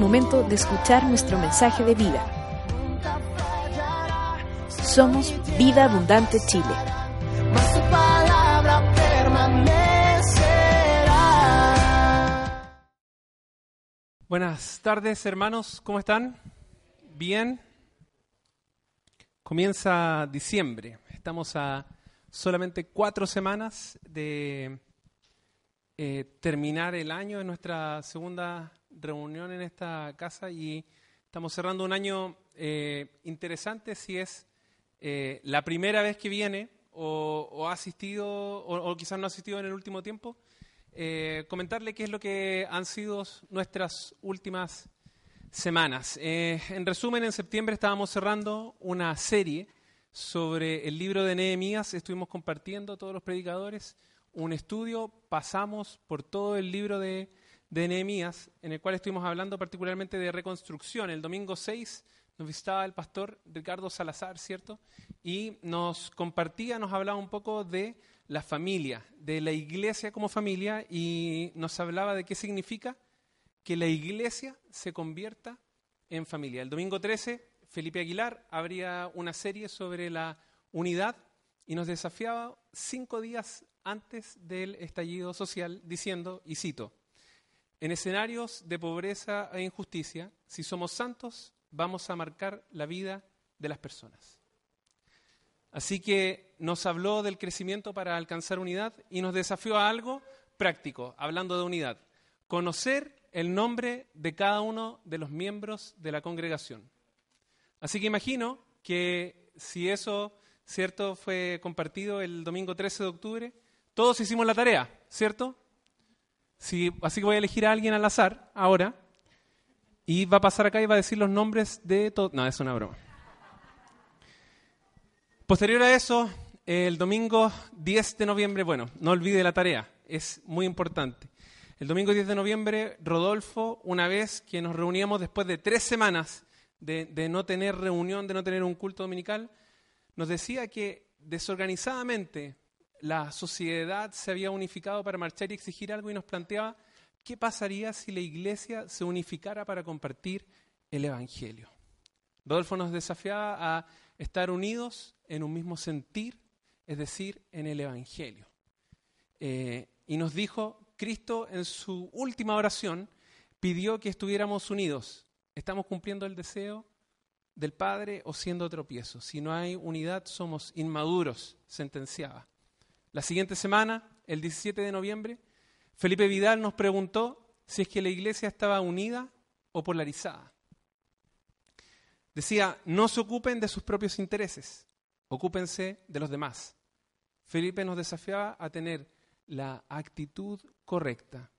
momento de escuchar nuestro mensaje de vida. Somos Vida Abundante Chile. Buenas tardes, hermanos, ¿cómo están? ¿Bien? Comienza diciembre. Estamos a solamente cuatro semanas de eh, terminar el año en nuestra segunda reunión en esta casa y estamos cerrando un año eh, interesante si es eh, la primera vez que viene o, o ha asistido o, o quizás no ha asistido en el último tiempo. Eh, comentarle qué es lo que han sido nuestras últimas semanas. Eh, en resumen, en septiembre estábamos cerrando una serie sobre el libro de Nehemías. Estuvimos compartiendo todos los predicadores un estudio. Pasamos por todo el libro de, de Nehemías, en el cual estuvimos hablando particularmente de reconstrucción. El domingo 6 nos visitaba el pastor Ricardo Salazar, ¿cierto? Y nos compartía, nos hablaba un poco de la familia, de la iglesia como familia, y nos hablaba de qué significa que la iglesia se convierta en familia. El domingo 13, Felipe Aguilar abría una serie sobre la unidad y nos desafiaba cinco días antes del estallido social diciendo, y cito, en escenarios de pobreza e injusticia, si somos santos, vamos a marcar la vida de las personas. Así que nos habló del crecimiento para alcanzar unidad y nos desafió a algo práctico, hablando de unidad. Conocer el nombre de cada uno de los miembros de la congregación. Así que imagino que si eso, cierto, fue compartido el domingo 13 de octubre, todos hicimos la tarea, ¿cierto? Sí, así que voy a elegir a alguien al azar ahora y va a pasar acá y va a decir los nombres de todos. No, es una broma. Posterior a eso, el domingo 10 de noviembre, bueno, no olvide la tarea, es muy importante. El domingo 10 de noviembre, Rodolfo, una vez que nos reuníamos después de tres semanas de no tener reunión, de no tener un culto dominical, nos decía que desorganizadamente la sociedad se había unificado para marchar y exigir algo y nos planteaba qué pasaría si la iglesia se unificara para compartir el Evangelio. Rodolfo nos desafiaba a estar unidos en un mismo sentir, es decir, en el Evangelio. Eh, y nos dijo, Cristo en su última oración pidió que estuviéramos unidos. ¿Estamos cumpliendo el deseo del Padre o siendo tropiezo? Si no hay unidad, somos inmaduros, sentenciaba. La siguiente semana, el 17 de noviembre, Felipe Vidal nos preguntó si es que la iglesia estaba unida o polarizada. Decía, no se ocupen de sus propios intereses, ocúpense de los demás. Felipe nos desafiaba a tener la actitud correcta,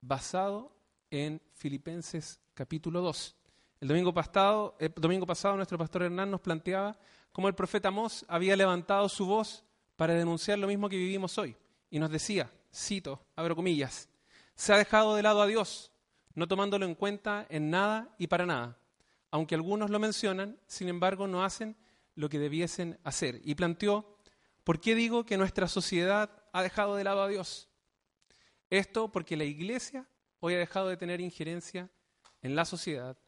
basado en Filipenses capítulo 2. El domingo pasado, el domingo pasado nuestro pastor Hernán nos planteaba cómo el profeta Amós había levantado su voz para denunciar lo mismo que vivimos hoy. Y nos decía, cito, abro comillas, se ha dejado de lado a Dios, no tomándolo en cuenta en nada y para nada. Aunque algunos lo mencionan, sin embargo no hacen lo que debiesen hacer. Y planteó, ¿por qué digo que nuestra sociedad ha dejado de lado a Dios? Esto porque la iglesia hoy ha dejado de tener injerencia en la sociedad.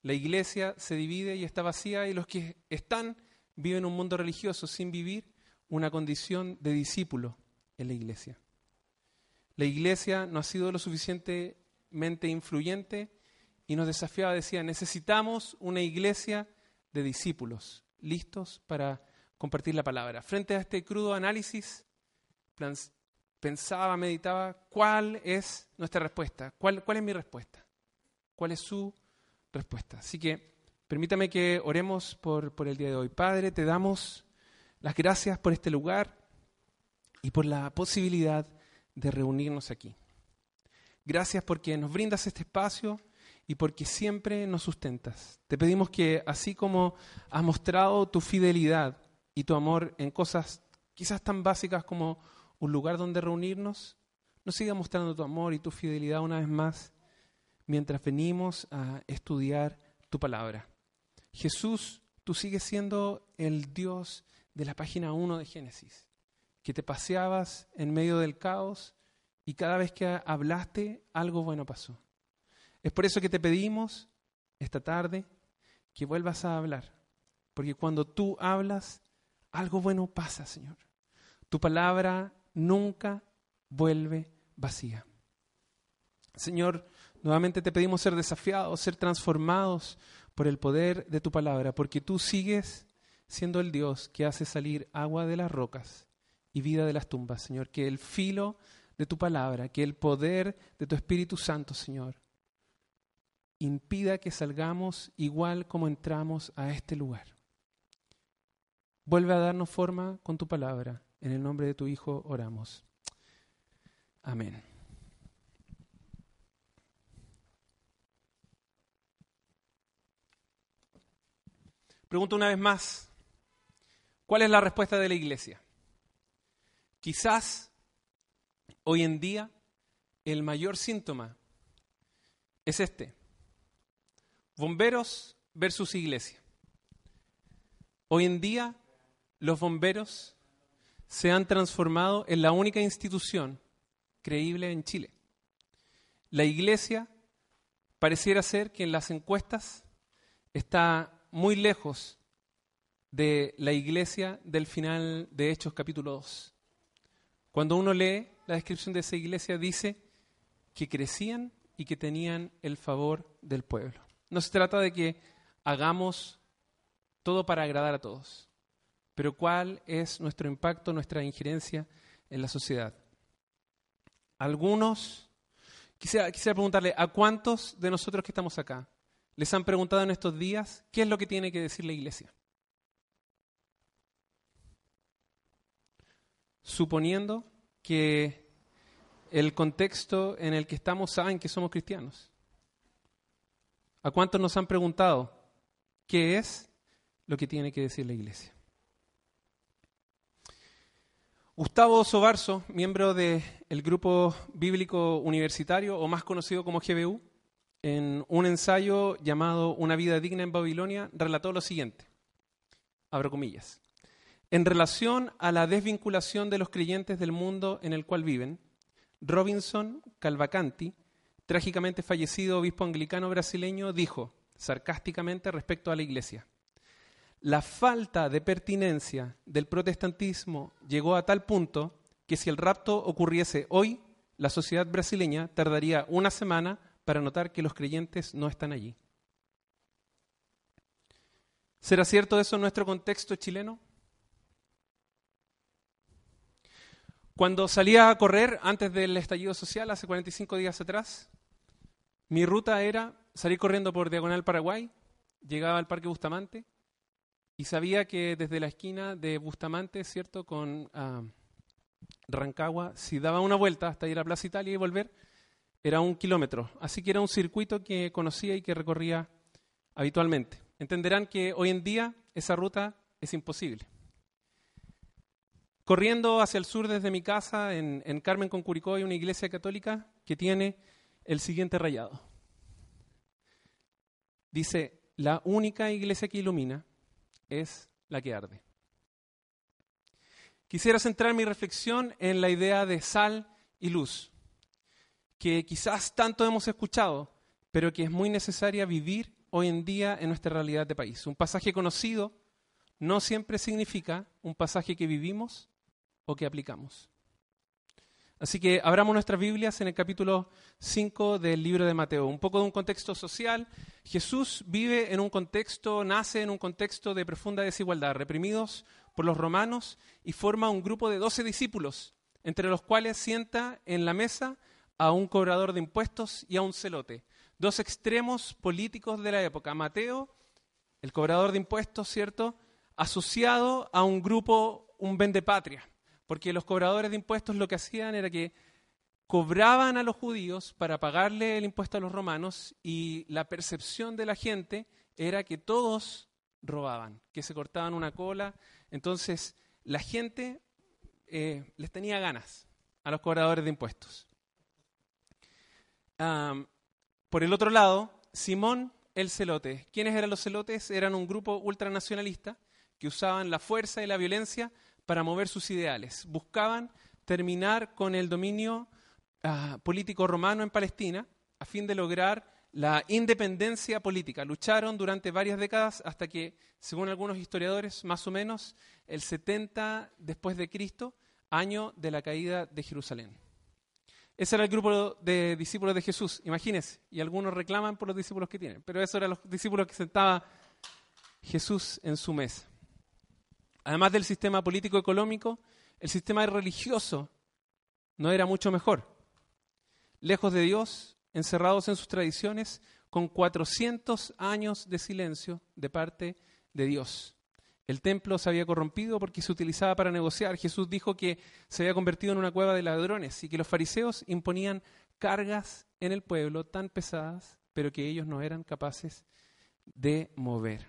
La iglesia se divide y está vacía y los que están viven un mundo religioso sin vivir una condición de discípulo en la iglesia. La iglesia no ha sido lo suficientemente influyente y nos desafiaba, decía, necesitamos una iglesia de discípulos listos para compartir la palabra. Frente a este crudo análisis, pensaba, meditaba, ¿cuál es nuestra respuesta? ¿Cuál, es mi respuesta? ¿Cuál es su respuesta? Así que permítame que oremos por, por el día de hoy. Padre, te damos las gracias por este lugar. y por la posibilidad de reunirnos aquí. Gracias porque nos brindas este espacio y porque siempre nos sustentas. Te pedimos que así como has mostrado tu fidelidad y tu amor en cosas quizás tan básicas como un lugar donde reunirnos, nos siga mostrando tu amor y tu fidelidad una vez más mientras venimos a estudiar tu palabra. Jesús, tú sigues siendo el Dios de la página 1 de Génesis, que te paseabas en medio del caos y cada vez que hablaste algo bueno pasó. Es por eso que te pedimos esta tarde que vuelvas a hablar, porque cuando tú hablas, algo bueno pasa, Señor. Tu palabra nunca vuelve vacía. Señor, nuevamente te pedimos ser desafiados, ser transformados por el poder de tu palabra, porque tú sigues siendo el Dios que hace salir agua de las rocas y vida de las tumbas, Señor. Que el filo de tu palabra, que el poder de tu Espíritu Santo, Señor, impida que salgamos igual como entramos a este lugar. Vuelve a darnos forma con tu palabra. En el nombre de tu Hijo oramos. Amén. Pregunto una vez más, ¿cuál es la respuesta de la iglesia? Quizás hoy en día el mayor síntoma es este. Bomberos versus iglesia. Hoy en día los bomberos se han transformado en la única institución creíble en Chile. La iglesia pareciera ser que en las encuestas está muy lejos de la iglesia del final de Hechos capítulo 2. Cuando uno lee la descripción de esa iglesia dice que crecían y que tenían el favor del pueblo. No se trata de que hagamos todo para agradar a todos, pero cuál es nuestro impacto, nuestra injerencia en la sociedad. Algunos, quisiera, quisiera preguntarle, ¿a cuántos de nosotros que estamos acá les han preguntado en estos días qué es lo que tiene que decir la iglesia. Suponiendo que el contexto en el que estamos saben que somos cristianos. ¿A cuántos nos han preguntado qué es lo que tiene que decir la iglesia? Gustavo Sobarzo, miembro del grupo bíblico universitario o más conocido como GBU, en un ensayo llamado Una vida digna en Babilonia, relató lo siguiente, abro comillas, en relación a la desvinculación de los creyentes del mundo en el cual viven, Robinson Calvacanti, trágicamente fallecido obispo anglicano brasileño, dijo sarcásticamente respecto a la iglesia, la falta de pertinencia del protestantismo llegó a tal punto que si el rapto ocurriese hoy, la sociedad brasileña tardaría una semana para notar que los creyentes no están allí. ¿Será cierto eso en nuestro contexto chileno? Cuando salía a correr antes del estallido social, hace 45 días atrás, mi ruta era salir corriendo por Diagonal Paraguay, llegaba al Parque Bustamante y sabía que desde la esquina de Bustamante, ¿cierto? Con ah, Rancagua, si daba una vuelta hasta ir a Plaza Italia y volver, era un kilómetro, así que era un circuito que conocía y que recorría habitualmente. Entenderán que hoy en día esa ruta es imposible. Corriendo hacia el sur desde mi casa, en, Carmen con Curicó, hay una iglesia católica que tiene el siguiente rayado. Dice, la única iglesia que ilumina es la que arde. Quisiera centrar mi reflexión en la idea de sal y luz que quizás tanto hemos escuchado, pero que es muy necesaria vivir hoy en día en nuestra realidad de país. Un pasaje conocido no siempre significa un pasaje que vivimos o que aplicamos. Así que abramos nuestras Biblias en el capítulo 5 del libro de Mateo. Un poco de un contexto social. Jesús vive en un contexto, nace en un contexto de profunda desigualdad, reprimidos por los romanos y forma un grupo de doce discípulos, entre los cuales sienta en la mesa a un cobrador de impuestos y a un celote. Dos extremos políticos de la época. Mateo, el cobrador de impuestos, ¿cierto? Asociado a un grupo, un patria. Porque los cobradores de impuestos lo que hacían era que cobraban a los judíos para pagarle el impuesto a los romanos y la percepción de la gente era que todos robaban, que se cortaban una cola. Entonces la gente eh, les tenía ganas a los cobradores de impuestos. por el otro lado, Simón el celote. ¿Quiénes eran los celotes? Eran un grupo ultranacionalista que usaban la fuerza y la violencia para mover sus ideales. Buscaban terminar con el dominio ah, político romano en Palestina a fin de lograr la independencia política. Lucharon durante varias décadas hasta que, según algunos historiadores, más o menos el 70 después de Cristo, año de la caída de Jerusalén. Ese era el grupo de discípulos de Jesús, imagínense. Y algunos reclaman por los discípulos que tienen, pero esos eran los discípulos que sentaba Jesús en su mesa. Además del sistema político-económico, el sistema religioso no era mucho mejor. Lejos de Dios, encerrados en sus tradiciones, con 400 años de silencio de parte de Dios. El templo se había corrompido porque se utilizaba para negociar. Jesús dijo que se había convertido en una cueva de ladrones y que los fariseos imponían cargas en el pueblo tan pesadas, pero que ellos no eran capaces de mover.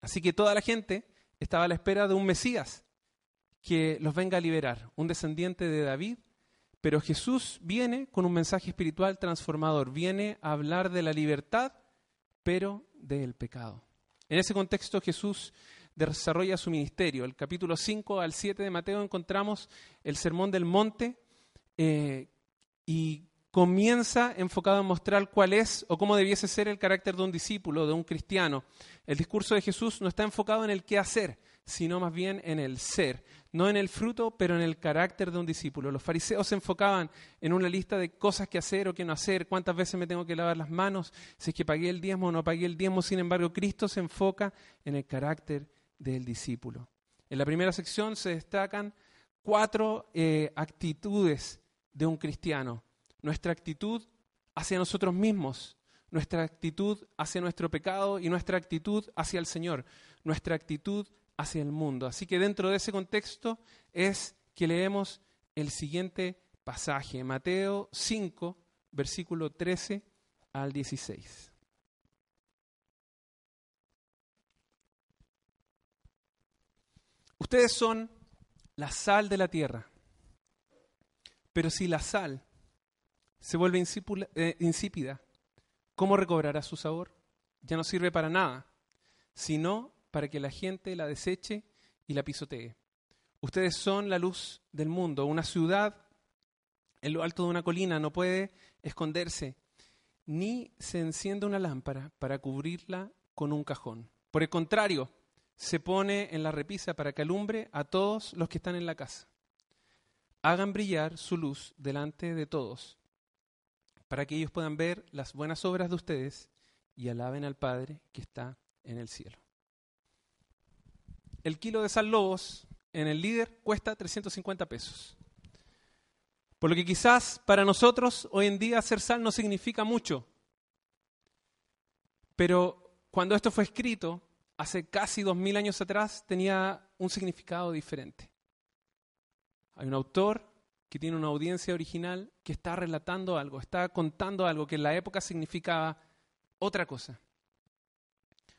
Así que toda la gente estaba a la espera de un Mesías que los venga a liberar, un descendiente de David, pero Jesús viene con un mensaje espiritual transformador, viene a hablar de la libertad, pero del pecado. En ese contexto Jesús desarrolla su ministerio. El capítulo 5 al 7 de Mateo encontramos el Sermón del Monte eh, y comienza enfocado en mostrar cuál es o cómo debiese ser el carácter de un discípulo, de un cristiano. El discurso de Jesús no está enfocado en el qué hacer, sino más bien en el ser, no en el fruto, pero en el carácter de un discípulo. Los fariseos se enfocaban en una lista de cosas que hacer o que no hacer, cuántas veces me tengo que lavar las manos, si es que pagué el diezmo o no pagué el diezmo. Sin embargo, Cristo se enfoca en el carácter del discípulo. En la primera sección se destacan cuatro eh, actitudes de un cristiano nuestra actitud hacia nosotros mismos, nuestra actitud hacia nuestro pecado y nuestra actitud hacia el Señor, nuestra actitud hacia el mundo. Así que dentro de ese contexto es que leemos el siguiente pasaje, Mateo 5, versículo 13 al 16. Ustedes son la sal de la tierra, pero si la sal se vuelve eh, insípida, ¿cómo recobrará su sabor? Ya no sirve para nada, sino para que la gente la deseche y la pisotee. Ustedes son la luz del mundo. Una ciudad en lo alto de una colina no puede esconderse, ni se enciende una lámpara para cubrirla con un cajón. Por el contrario, se pone en la repisa para que alumbre a todos los que están en la casa. Hagan brillar su luz delante de todos para que ellos puedan ver las buenas obras de ustedes y alaben al Padre que está en el cielo. El kilo de sal lobos en el líder cuesta 350 pesos. Por lo que quizás para nosotros hoy en día hacer sal no significa mucho. Pero cuando esto fue escrito, hace casi dos mil años atrás, tenía un significado diferente. Hay un autor que tiene una audiencia original que está relatando algo, está contando algo que en la época significaba otra cosa.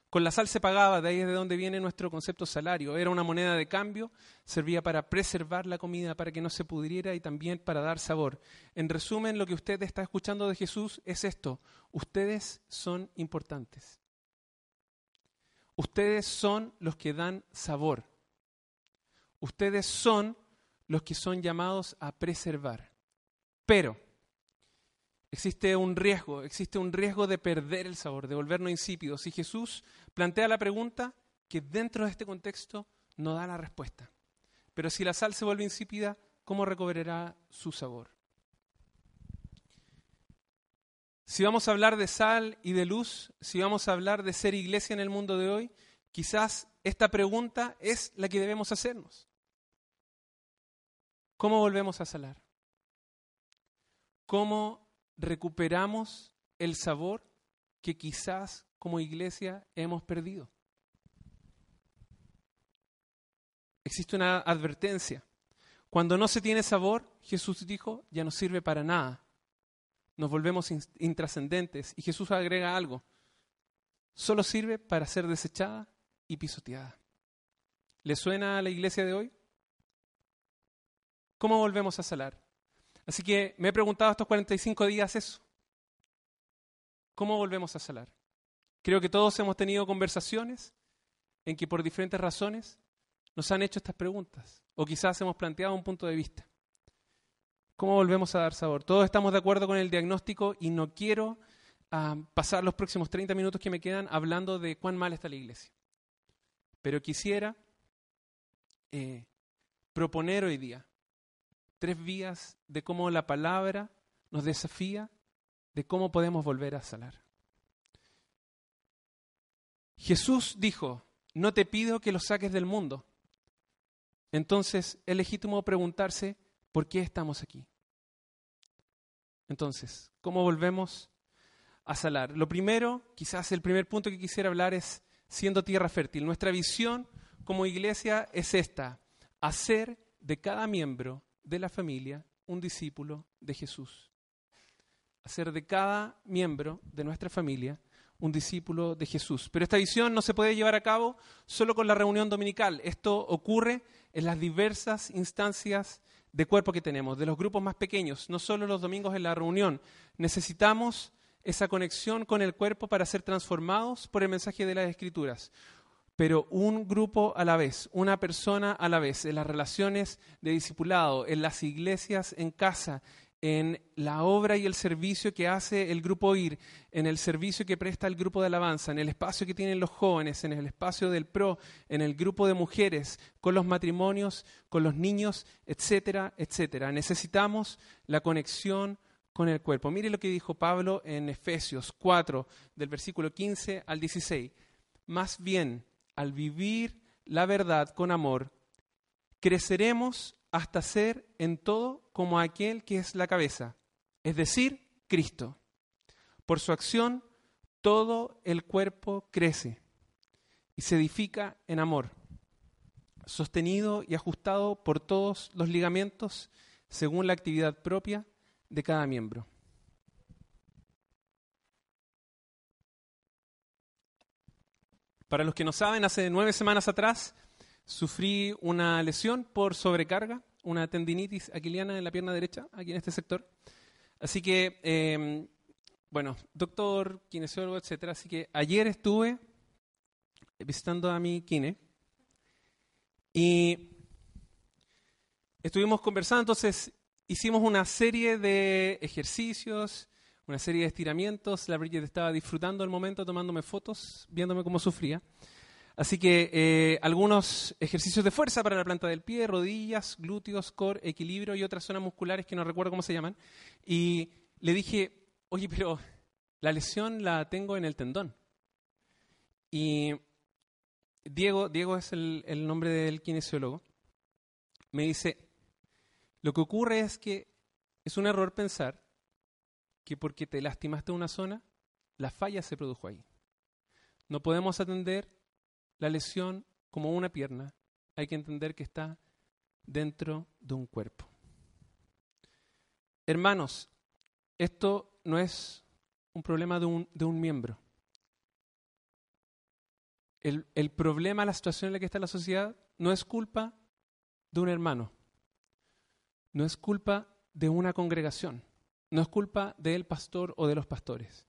Con la sal se pagaba, de ahí es de donde viene nuestro concepto salario. Era una moneda de cambio, servía para preservar la comida, para que no se pudriera y también para dar sabor. En resumen, lo que usted está escuchando de Jesús es esto. Ustedes son importantes. Ustedes son los que dan sabor. Ustedes son los que son llamados a preservar. Pero existe un riesgo, existe un riesgo de perder el sabor, de volvernos insípidos. Y Jesús plantea la pregunta que dentro de este contexto no da la respuesta. Pero si la sal se vuelve insípida, ¿cómo recobrará su sabor? Si vamos a hablar de sal y de luz, si vamos a hablar de ser iglesia en el mundo de hoy, quizás esta pregunta es la que debemos hacernos. ¿Cómo volvemos a salar? ¿Cómo recuperamos el sabor que quizás como iglesia hemos perdido? existe una advertencia. Cuando no se tiene sabor, Jesús dijo, ya no sirve para nada. Nos volvemos in- intrascendentes. Y Jesús agrega algo. Solo sirve para ser desechada y pisoteada. ¿Le suena a la iglesia de hoy? ¿Cómo volvemos a salar? Así que me he preguntado estos 45 días eso. ¿Cómo volvemos a salar? Creo que todos hemos tenido conversaciones en que por diferentes razones nos han hecho estas preguntas o quizás hemos planteado un punto de vista. ¿Cómo volvemos a dar sabor? Todos estamos de acuerdo con el diagnóstico y no quiero ah, pasar los próximos 30 minutos que me quedan hablando de cuán mal está la iglesia. Pero quisiera eh, proponer hoy día tres vías de cómo la palabra nos desafía de cómo podemos volver a salar. Jesús dijo, no te pido que los saques del mundo. Entonces es legítimo preguntarse, ¿por qué estamos aquí? Entonces, ¿cómo volvemos a salar? Lo primero, quizás el primer punto que quisiera hablar es siendo tierra fértil. Nuestra visión como iglesia es esta, hacer de cada miembro de la familia un discípulo de Jesús. Hacer de cada miembro de nuestra familia un discípulo de Jesús. Pero esta visión no se puede llevar a cabo solo con la reunión dominical. Esto ocurre en las diversas instancias de cuerpo que tenemos, de los grupos más pequeños, no solo los domingos en la reunión. Necesitamos esa conexión con el cuerpo para ser transformados por el mensaje de las Escrituras. Pero un grupo a la vez, una persona a la vez, en las relaciones de discipulado, en las iglesias, en casa, en la obra y el servicio que hace el grupo IR, en el servicio que presta el grupo de alabanza, en el espacio que tienen los jóvenes, en el espacio del PRO, en el grupo de mujeres, con los matrimonios, con los niños, etcétera, etcétera. Necesitamos la conexión con el cuerpo. Mire lo que dijo Pablo en Efesios 4, del versículo 15 al 16. Más bien, al vivir la verdad con amor, creceremos hasta ser en todo como aquel que es la cabeza, es decir, Cristo. Por su acción, todo el cuerpo crece y se edifica en amor, sostenido y ajustado por todos los ligamentos según la actividad propia de cada miembro. Para los que no saben, hace nueve semanas atrás sufrí una lesión por sobrecarga, una tendinitis aquiliana en la pierna derecha, aquí en este sector. Así que, eh, bueno, doctor, kinesiólogo, etcétera. Así que ayer estuve visitando a mi kine y estuvimos conversando, entonces hicimos una serie de ejercicios, una serie de estiramientos. La Bridget estaba disfrutando el momento, tomándome fotos, viéndome cómo sufría. Así que eh, algunos ejercicios de fuerza para la planta del pie, rodillas, glúteos, core, equilibrio y otras zonas musculares que no recuerdo cómo se llaman. Y le dije, oye, pero la lesión la tengo en el tendón. Y Diego, Diego es el, el nombre del kinesiólogo, me dice, lo que ocurre es que es un error pensar que porque te lastimaste una zona, la falla se produjo ahí. No podemos atender la lesión como una pierna, hay que entender que está dentro de un cuerpo. Hermanos, esto no es un problema de un, de un miembro. El, el, problema, la situación en la que está la sociedad, no es culpa de un hermano, no es culpa de una congregación, no es culpa del pastor o de los pastores.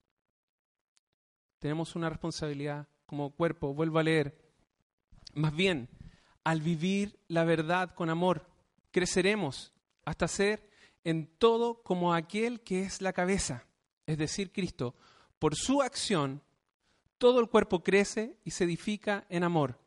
Tenemos una responsabilidad como cuerpo, vuelvo a leer. Más bien, al vivir la verdad con amor, creceremos hasta ser en todo como aquel que es la cabeza, es decir, Cristo. Por su acción, todo el cuerpo crece y se edifica en amor,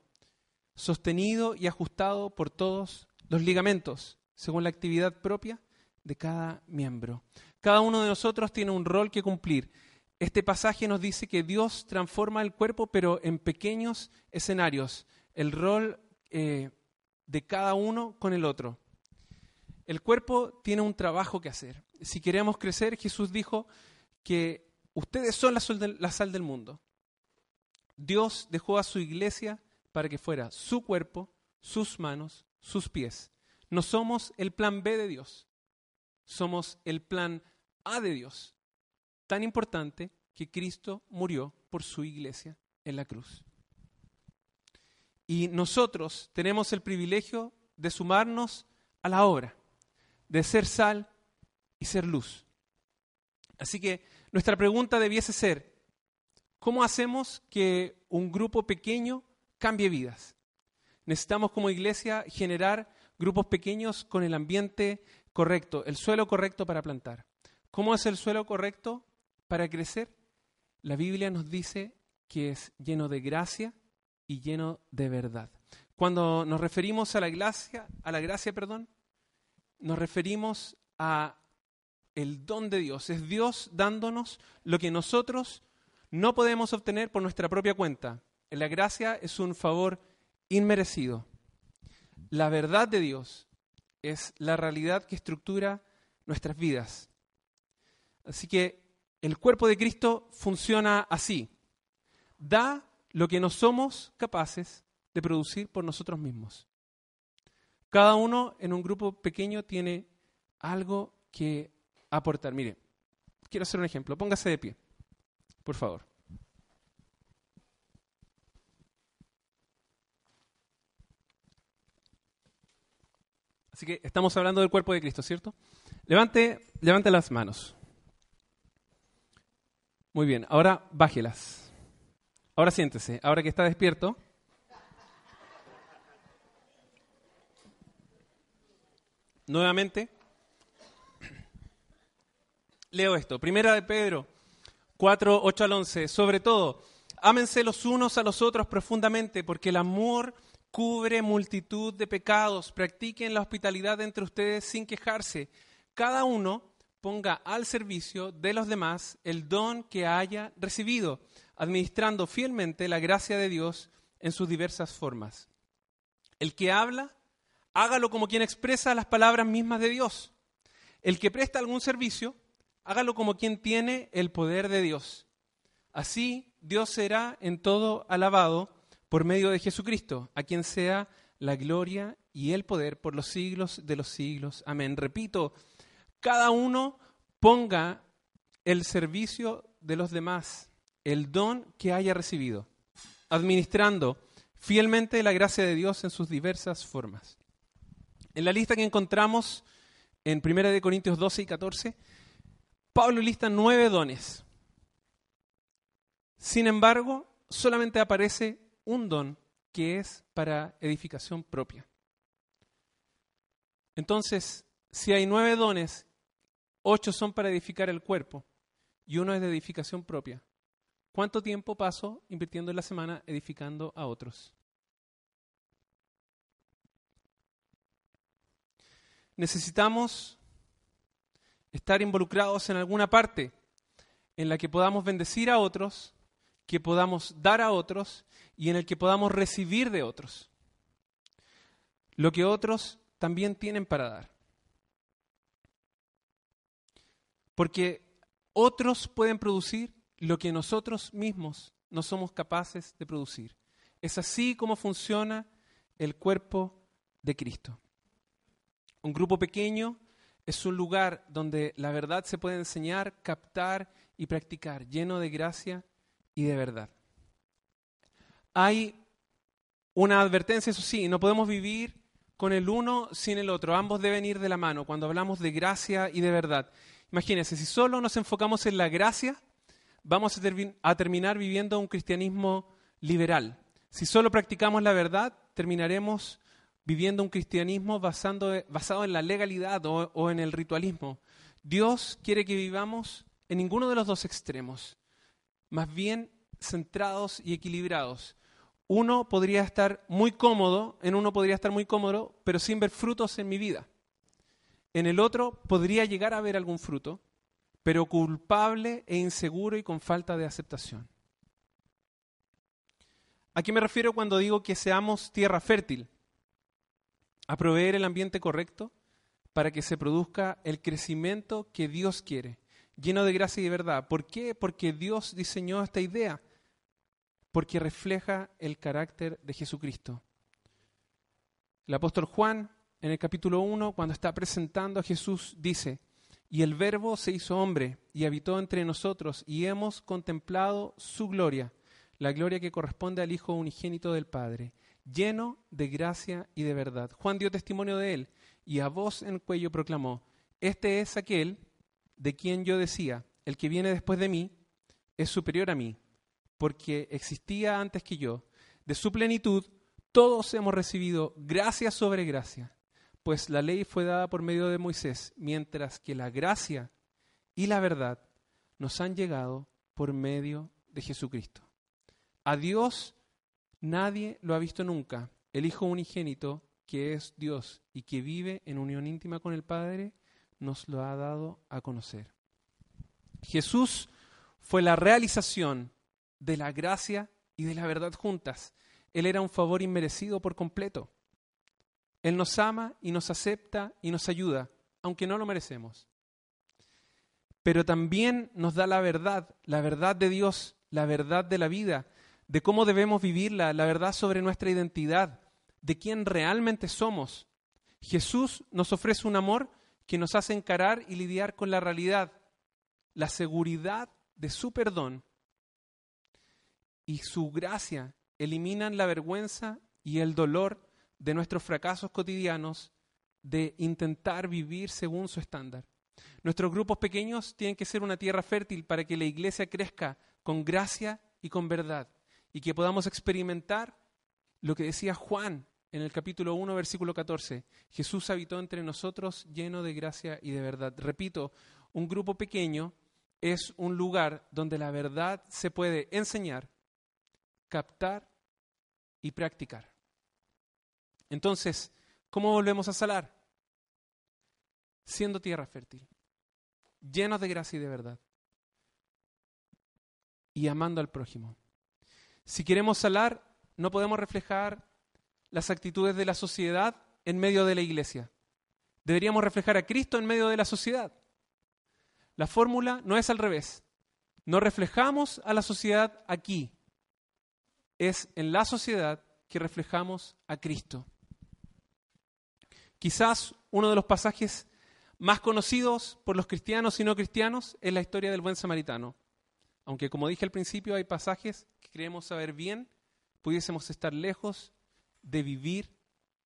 sostenido y ajustado por todos los ligamentos, según la actividad propia de cada miembro. Cada uno de nosotros tiene un rol que cumplir. Este pasaje nos dice que Dios transforma el cuerpo, pero en pequeños escenarios. El rol eh, de cada uno con el otro. El cuerpo tiene un trabajo que hacer. Si queremos crecer, Jesús dijo que ustedes son la sal, del, la sal del mundo. Dios dejó a su iglesia para que fuera su cuerpo, sus manos, sus pies. No somos el plan B de Dios, somos el plan A de Dios. Tan importante que Cristo murió por su iglesia en la cruz. Y nosotros tenemos el privilegio de sumarnos a la obra, de ser sal y ser luz. Así que nuestra pregunta debiese ser, ¿cómo hacemos que un grupo pequeño cambie vidas? Necesitamos como iglesia generar grupos pequeños con el ambiente correcto, el suelo correcto para plantar. ¿Cómo es el suelo correcto para crecer? La Biblia nos dice que es lleno de gracia y lleno de verdad. Cuando nos referimos a la gracia, a la gracia, perdón, nos referimos a el don de Dios. Es Dios dándonos lo que nosotros no podemos obtener por nuestra propia cuenta. La gracia es un favor inmerecido. La verdad de Dios es la realidad que estructura nuestras vidas. Así que el cuerpo de Cristo funciona así. Da lo que no somos capaces de producir por nosotros mismos. Cada uno en un grupo pequeño tiene algo que aportar. Mire, quiero hacer un ejemplo. Póngase de pie, por favor. Así que estamos hablando del cuerpo de Cristo, ¿cierto? Levante, levante las manos. Muy bien, ahora bájelas. Ahora siéntese, ahora que está despierto. Nuevamente, leo esto. Primera de Pedro 4, 8 al 11. Sobre todo, ámense los unos a los otros profundamente, porque el amor cubre multitud de pecados. Practiquen la hospitalidad entre ustedes sin quejarse. Cada uno ponga al servicio de los demás el don que haya recibido, administrando fielmente la gracia de Dios en sus diversas formas. El que habla, hágalo como quien expresa las palabras mismas de Dios. El que presta algún servicio, hágalo como quien tiene el poder de Dios. Así Dios será en todo alabado por medio de Jesucristo, a quien sea la gloria y el poder por los siglos de los siglos. Amén. Repito, cada uno ponga el servicio de los demás, el don que haya recibido, administrando fielmente la gracia de Dios en sus diversas formas. En la lista que encontramos en 1 Corintios 12 y 14, Pablo lista nueve dones. Sin embargo, solamente aparece un don que es para edificación propia. Entonces, si hay nueve dones, ocho son para edificar el cuerpo y uno es de edificación propia. ¿Cuánto tiempo paso invirtiendo en la semana edificando a otros? Necesitamos estar involucrados en alguna parte en la que podamos bendecir a otros, que podamos dar a otros y en el que podamos recibir de otros lo que otros también tienen para dar. Porque otros pueden producir lo que nosotros mismos no somos capaces de producir. Es así como funciona el cuerpo de Cristo. Un grupo pequeño es un lugar donde la verdad se puede enseñar, captar y practicar, lleno de gracia y de verdad. Hay una advertencia, eso sí, no podemos vivir con el uno sin el otro, ambos deben ir de la mano cuando hablamos de gracia y de verdad. Imagínense, si solo nos enfocamos en la gracia, vamos a, terminar viviendo un cristianismo liberal. Si solo practicamos la verdad, terminaremos viviendo un cristianismo basado en la legalidad o en el ritualismo. Dios quiere que vivamos en ninguno de los dos extremos, más bien centrados y equilibrados. Uno podría estar muy cómodo, en uno podría estar muy cómodo, pero sin ver frutos en mi vida. En el otro podría llegar a ver algún fruto, pero culpable e inseguro y con falta de aceptación. ¿A qué me refiero cuando digo que seamos tierra fértil? a proveer el ambiente correcto para que se produzca el crecimiento que Dios quiere, lleno de gracia y de verdad. ¿Por qué? Porque Dios diseñó esta idea, porque refleja el carácter de Jesucristo. El apóstol Juan, en el capítulo 1, cuando está presentando a Jesús, dice, y el verbo se hizo hombre y habitó entre nosotros y hemos contemplado su gloria, la gloria que corresponde al Hijo unigénito del Padre, lleno de gracia y de verdad. Juan dio testimonio de él y a voz en cuello proclamó, este es aquel de quien yo decía, el que viene después de mí es superior a mí, porque existía antes que yo. De su plenitud todos hemos recibido gracia sobre gracia, pues la ley fue dada por medio de Moisés, mientras que la gracia y la verdad nos han llegado por medio de Jesucristo. A Dios nadie lo ha visto nunca. El Hijo unigénito, que es Dios y que vive en unión íntima con el Padre, nos lo ha dado a conocer. Jesús fue la realización de la gracia y de la verdad juntas. Él era un favor inmerecido por completo. Él nos ama y nos acepta y nos ayuda, aunque no lo merecemos. Pero también nos da la verdad, la verdad de Dios, la verdad de la vida, de cómo debemos vivirla, la verdad sobre nuestra identidad, de quién realmente somos. Jesús nos ofrece un amor que nos hace encarar y lidiar con la realidad, la seguridad de su perdón y su gracia eliminan la vergüenza y el dolor de nuestros fracasos cotidianos de intentar vivir según su estándar. Nuestros grupos pequeños tienen que ser una tierra fértil para que la iglesia crezca con gracia y con verdad y que podamos experimentar lo que decía Juan en el capítulo 1, versículo 14. Jesús habitó entre nosotros lleno de gracia y de verdad. Repito, un grupo pequeño es un lugar donde la verdad se puede enseñar, captar y practicar. Entonces, ¿cómo volvemos a salar? Siendo tierra fértil, llenos de gracia y de verdad, y amando al prójimo. Si queremos salar, no podemos reflejar las actitudes de la sociedad en medio de la iglesia. Deberíamos reflejar a Cristo en medio de la sociedad. La fórmula no es al revés. No reflejamos a la sociedad aquí. Es en la sociedad que reflejamos a Cristo. Quizás uno de los pasajes más conocidos por los cristianos y no cristianos es la historia del buen samaritano. Aunque como dije al principio hay pasajes que creemos saber bien, pudiésemos estar lejos de vivir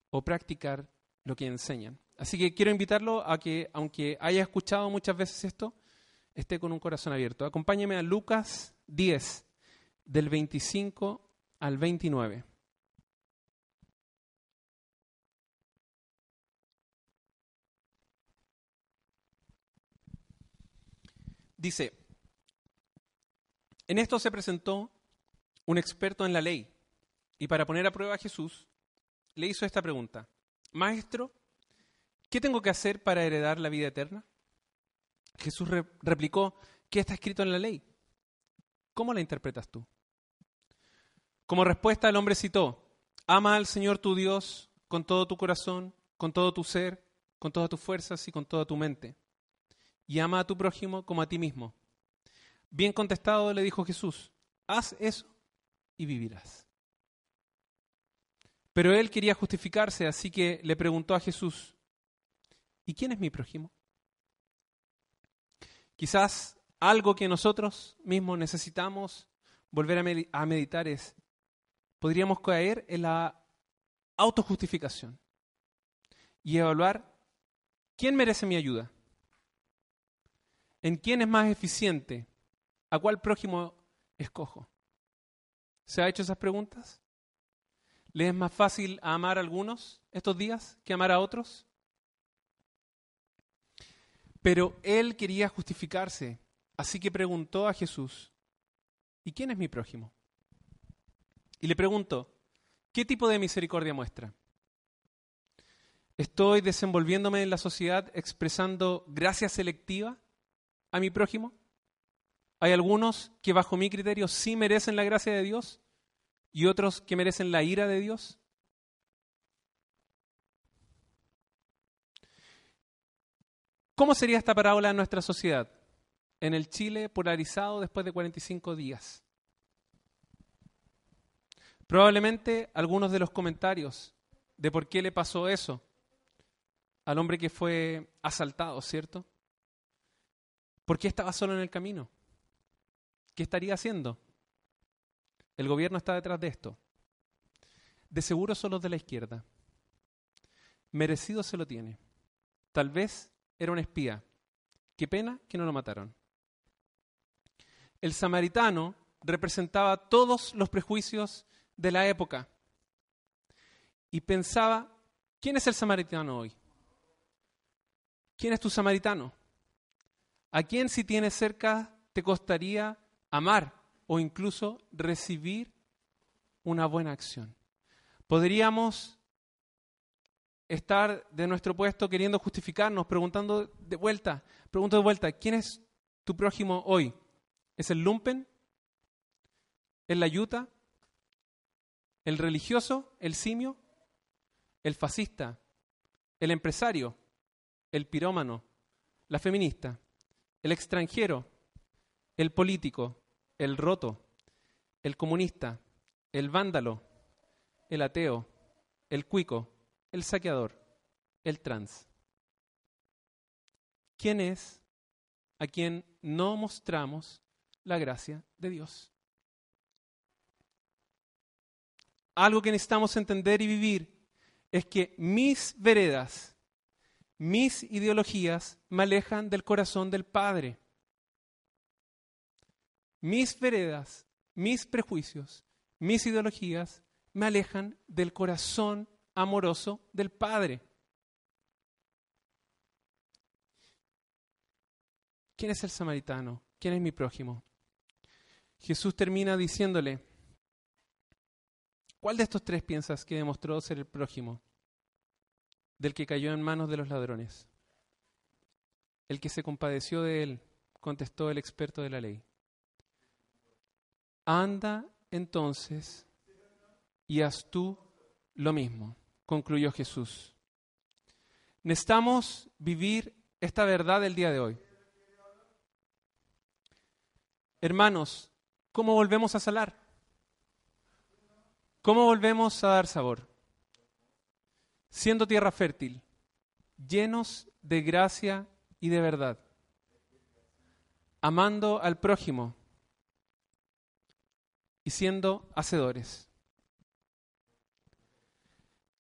o practicar lo que enseñan. Así que quiero invitarlo a que, aunque haya escuchado muchas veces esto, esté con un corazón abierto. Acompáñeme a Lucas 10, del 25 al 29. Dice, en esto se presentó un experto en la ley y para poner a prueba a Jesús le hizo esta pregunta, Maestro, ¿qué tengo que hacer para heredar la vida eterna? Jesús replicó, ¿qué está escrito en la ley? ¿Cómo la interpretas tú? Como respuesta el hombre citó, ama al Señor tu Dios con todo tu corazón, con todo tu ser, con todas tus fuerzas y con toda tu mente. Y ama a tu prójimo como a ti mismo. Bien contestado le dijo Jesús, haz eso y vivirás. Pero él quería justificarse, así que le preguntó a Jesús, ¿y quién es mi prójimo? Quizás algo que nosotros mismos necesitamos volver a, meditar es, podríamos caer en la autojustificación y evaluar quién merece mi ayuda, en quién es más eficiente, a cuál prójimo escojo. ¿Se ha hecho esas preguntas? ¿Le es más fácil amar a algunos estos días que amar a otros? Pero él quería justificarse, así que preguntó a Jesús, ¿y quién es mi prójimo? Y le preguntó, ¿qué tipo de misericordia muestra? ¿Estoy desenvolviéndome en la sociedad expresando gracia selectiva a mi prójimo? ¿Hay algunos que bajo mi criterio sí merecen la gracia de Dios y otros que merecen la ira de Dios? ¿Cómo sería esta parábola en nuestra sociedad? En el Chile polarizado después de 45 días. Probablemente algunos de los comentarios de por qué le pasó eso al hombre que fue asaltado, ¿cierto? ¿Por qué estaba solo en el camino? ¿Qué estaría haciendo? El gobierno está detrás de esto. De seguro son los de la izquierda. Merecido se lo tiene. Tal vez era un espía. Qué pena que no lo mataron. El samaritano representaba todos los prejuicios de la época y pensaba, ¿quién es el samaritano hoy? ¿Quién es tu samaritano? ¿A quién si tienes cerca te costaría amar o incluso recibir una buena acción? Podríamos estar de nuestro puesto queriendo justificarnos, preguntando de vuelta, pregunto de vuelta, ¿quién es tu prójimo hoy? ¿Es el lumpen? ¿Es la yuta? ¿El religioso? ¿El simio? ¿El fascista? ¿El empresario? ¿El pirómano? ¿La feminista? ¿El extranjero? ¿El político? ¿El roto? ¿El comunista? ¿El vándalo? ¿El ateo? ¿El cuico? ¿El saqueador? ¿El trans? ¿Quién es a quien no mostramos la gracia de Dios? algo que necesitamos entender y vivir es que mis veredas, mis ideologías me alejan del corazón del Padre. Mis veredas, mis prejuicios, mis ideologías me alejan del corazón amoroso del Padre. ¿Quién es el samaritano? ¿Quién es mi prójimo? Jesús termina diciéndole, ¿Cuál de estos tres piensas que demostró ser el prójimo del que cayó en manos de los ladrones? El que se compadeció de él, contestó el experto de la ley. Anda entonces y haz tú lo mismo, concluyó Jesús. Necesitamos vivir esta verdad el día de hoy. Hermanos, ¿cómo volvemos a salar? ¿Cómo volvemos a dar sabor? Siendo tierra fértil, llenos de gracia y de verdad, amando al prójimo y siendo hacedores.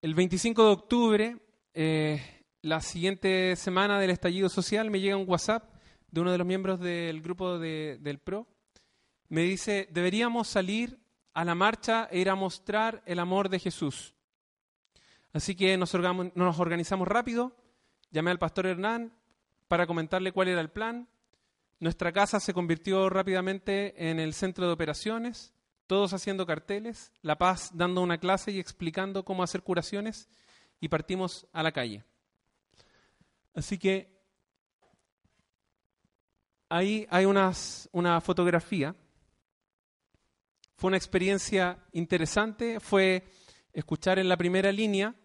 El 25 de octubre, eh, la siguiente semana del estallido social, me llega un WhatsApp de uno de los miembros del grupo del PRO. Me dice, deberíamos salir a la marcha e ir a mostrar el amor de Jesús. Así que nos, organizamos rápido, llamé al pastor Hernán para comentarle cuál era el plan. Nuestra casa se convirtió rápidamente en el centro de operaciones, todos haciendo carteles, La Paz dando una clase y explicando cómo hacer curaciones y partimos a la calle. Así que ahí hay unas, una fotografía fue una experiencia interesante, fue escuchar en la primera línea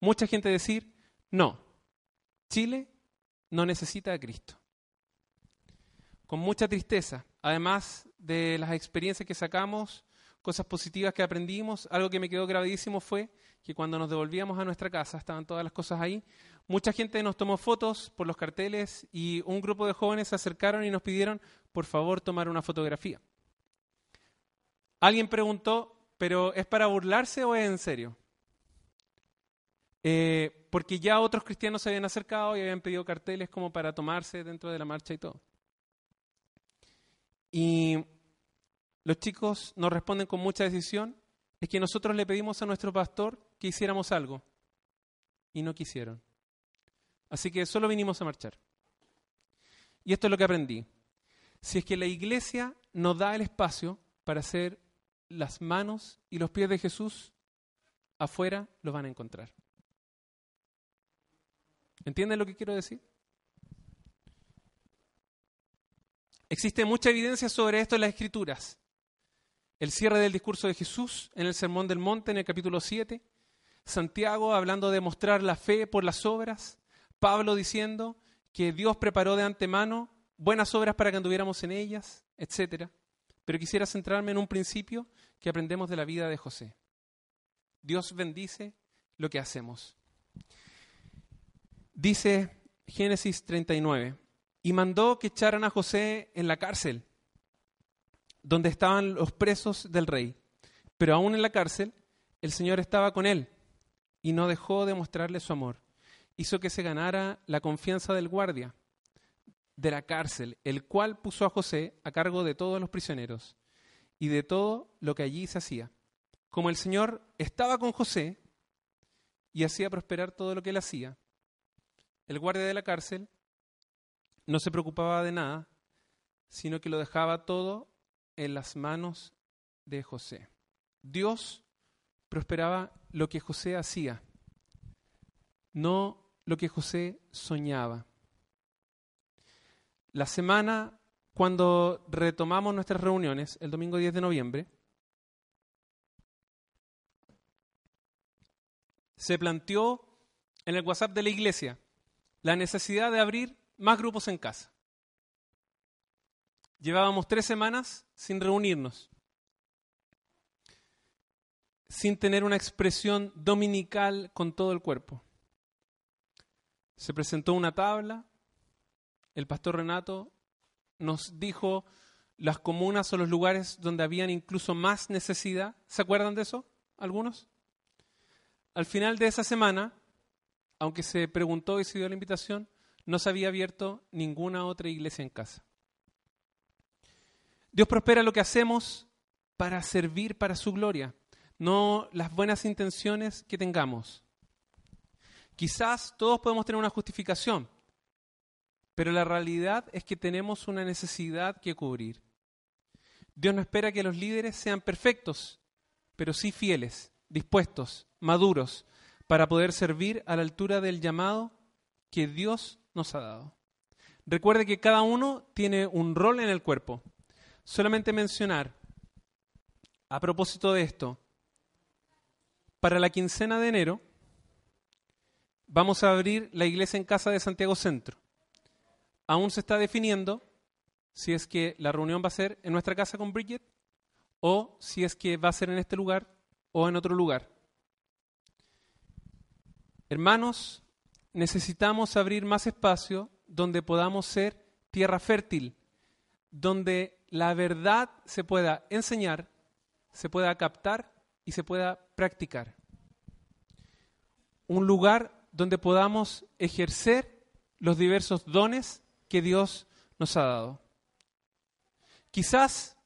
mucha gente decir, no, Chile no necesita a Cristo. Con mucha tristeza, además de las experiencias que sacamos, cosas positivas que aprendimos, algo que me quedó grabadísimo fue que cuando nos devolvíamos a nuestra casa, estaban todas las cosas ahí, mucha gente nos tomó fotos por los carteles y un grupo de jóvenes se acercaron y nos pidieron, por favor, tomar una fotografía. Alguien preguntó, ¿pero es para burlarse o es en serio? Eh, porque ya otros cristianos se habían acercado y habían pedido carteles como para tomarse dentro de la marcha y todo. Y los chicos nos responden con mucha decisión, es que nosotros le pedimos a nuestro pastor que hiciéramos algo y no quisieron. Así que solo vinimos a marchar. Y esto es lo que aprendí. Si es que la iglesia nos da el espacio para hacer las manos y los pies de Jesús, afuera los van a encontrar. ¿Entienden lo que quiero decir? Existe mucha evidencia sobre esto en las Escrituras. El cierre del discurso de Jesús en el Sermón del Monte en el capítulo 7, Santiago hablando de mostrar la fe por las obras, Pablo diciendo que Dios preparó de antemano buenas obras para que anduviéramos en ellas, etcétera. Pero quisiera centrarme en un principio que aprendemos de la vida de José. Dios bendice lo que hacemos. Dice Génesis 39, y mandó que echaran a José en la cárcel, donde estaban los presos del rey. Pero aún en la cárcel, el Señor estaba con él y no dejó de mostrarle su amor. Hizo que se ganara la confianza del guardia de la cárcel, el cual puso a José a cargo de todos los prisioneros y de todo lo que allí se hacía. Como el Señor estaba con José y hacía prosperar todo lo que él hacía, el guardia de la cárcel no se preocupaba de nada, sino que lo dejaba todo en las manos de José. Dios prosperaba lo que José hacía, no lo que José soñaba. La semana, cuando retomamos nuestras reuniones, el domingo 10 de noviembre, se planteó en el WhatsApp de la iglesia la necesidad de abrir más grupos en casa. Llevábamos tres semanas sin reunirnos, sin tener una expresión dominical con todo el cuerpo. Se presentó una tabla, el pastor Renato nos dijo las comunas o los lugares donde habían incluso más necesidad. ¿Se acuerdan de eso? ¿Algunos? Al final de esa semana aunque se preguntó y se dio la invitación, no se había abierto ninguna otra iglesia en casa. Dios prospera lo que hacemos para servir para su gloria, no las buenas intenciones que tengamos. Quizás todos podemos tener una justificación, pero la realidad es que tenemos una necesidad que cubrir. Dios no espera que los líderes sean perfectos, pero sí fieles, dispuestos, maduros, para poder servir a la altura del llamado que Dios nos ha dado. Recuerde que cada uno tiene un rol en el cuerpo. Solamente mencionar, a propósito de esto, para la quincena de enero vamos a abrir la iglesia en casa de Santiago Centro. Aún se está definiendo si es que la reunión va a ser en nuestra casa con Bridget o si es que va a ser en este lugar o en otro lugar. Hermanos, necesitamos abrir más espacio donde podamos ser tierra fértil, donde la verdad se pueda enseñar, se pueda captar y se pueda practicar. Un lugar donde podamos ejercer los diversos dones que Dios nos ha dado. Quizás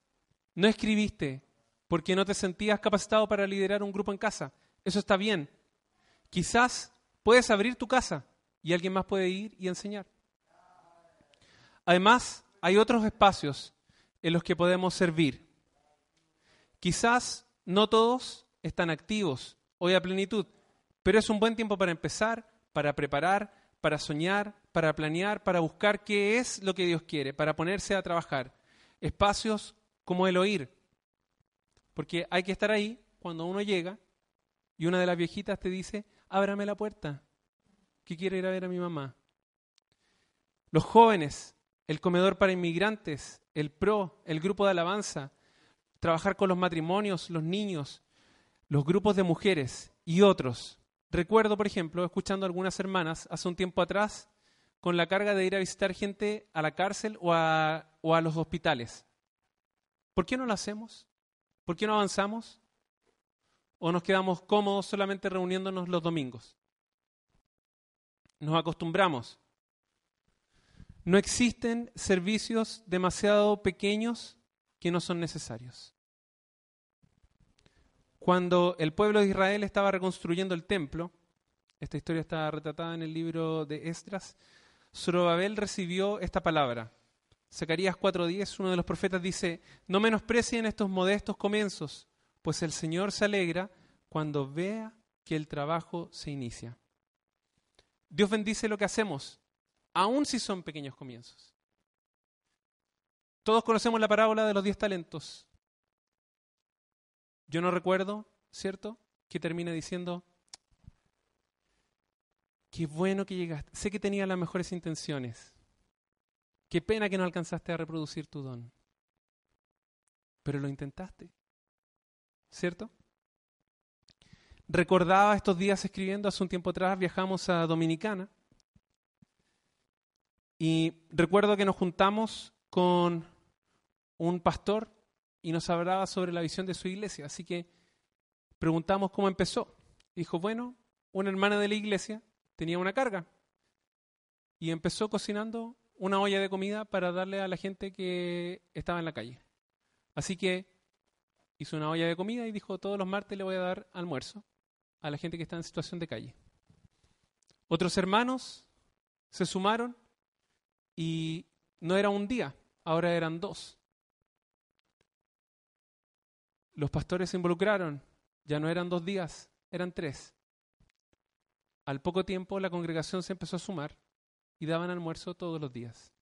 no escribiste porque no te sentías capacitado para liderar un grupo en casa. Eso está bien. Quizás puedes abrir tu casa y alguien más puede ir y enseñar. Además, hay otros espacios en los que podemos servir. Quizás no todos están activos hoy a plenitud, pero es un buen tiempo para empezar, para preparar, para soñar, para planear, para buscar qué es lo que Dios quiere, para ponerse a trabajar. Espacios como el oír, porque hay que estar ahí cuando uno llega y una de las viejitas te dice, ábrame la puerta, que quiero ir a ver a mi mamá. Los jóvenes, el comedor para inmigrantes, el PRO, el grupo de alabanza, trabajar con los matrimonios, los niños, los grupos de mujeres y otros. Recuerdo, por ejemplo, escuchando a algunas hermanas hace un tiempo atrás con la carga de ir a visitar gente a la cárcel o a, o a los hospitales. ¿Por qué no lo hacemos? ¿Por qué no avanzamos? O nos quedamos cómodos solamente reuniéndonos los domingos? Nos acostumbramos. No existen servicios demasiado pequeños que no son necesarios. Cuando el pueblo de Israel estaba reconstruyendo el templo, esta historia está retratada en el libro de Esdras, Zorobabel recibió esta palabra. Zacarías 4:10, uno de los profetas dice, no menosprecien estos modestos comienzos, pues el Señor se alegra cuando vea que el trabajo se inicia. Dios bendice lo que hacemos, aun si son pequeños comienzos. Todos conocemos la parábola de los diez talentos. Yo no recuerdo, ¿cierto? Que termine diciendo, qué bueno que llegaste. Sé que tenía las mejores intenciones. Qué pena que no alcanzaste a reproducir tu don. Pero lo intentaste. ¿Cierto? recordaba estos días escribiendo, hace un tiempo atrás viajamos a Dominicana y recuerdo que nos juntamos con un pastor y nos hablaba sobre la visión de su iglesia. Así que preguntamos cómo empezó. Dijo, bueno, una hermana de la iglesia tenía una carga y empezó cocinando una olla de comida para darle a la gente que estaba en la calle. Así que hizo una olla de comida y dijo, todos los martes le voy a dar almuerzo a la gente que está en situación de calle. Otros hermanos se sumaron y no era un día, ahora eran dos. Los pastores se involucraron, ya no eran dos días, eran tres. Al poco tiempo la congregación se empezó a sumar y daban almuerzo todos los días.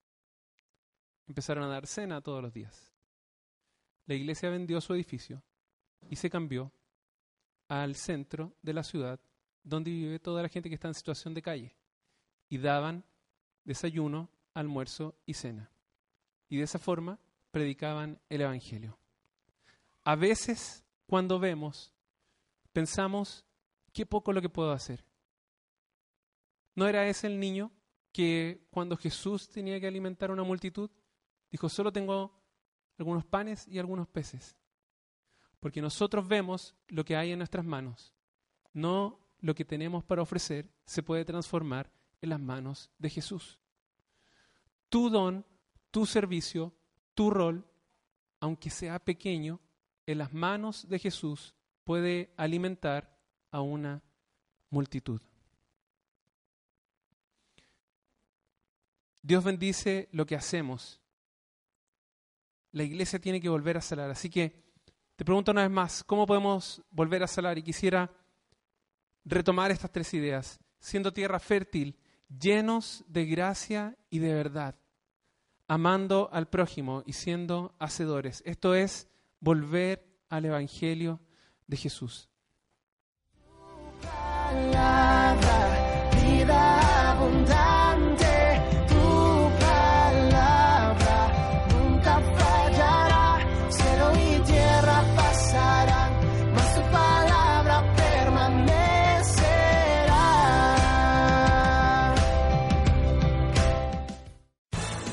Empezaron a dar cena todos los días. La iglesia vendió su edificio y se cambió al centro de la ciudad donde vive toda la gente que está en situación de calle. Y daban desayuno, almuerzo y cena. Y de esa forma predicaban el Evangelio. A veces, cuando vemos, pensamos, qué poco lo que puedo hacer. ¿No era ese el niño que cuando Jesús tenía que alimentar a una multitud, dijo, solo tengo algunos panes y algunos peces? Porque nosotros vemos lo que hay en nuestras manos, no lo que tenemos para ofrecer se puede transformar en las manos de Jesús. Tu don, tu servicio, tu rol, aunque sea pequeño, en las manos de Jesús puede alimentar a una multitud. Dios bendice lo que hacemos. La iglesia tiene que volver a salar. Así que te pregunto una vez más, ¿cómo podemos volver a salar? Y quisiera retomar estas tres ideas, siendo tierra fértil, llenos de gracia y de verdad, amando al prójimo y siendo hacedores. Esto es volver al Evangelio de Jesús. palabra, vida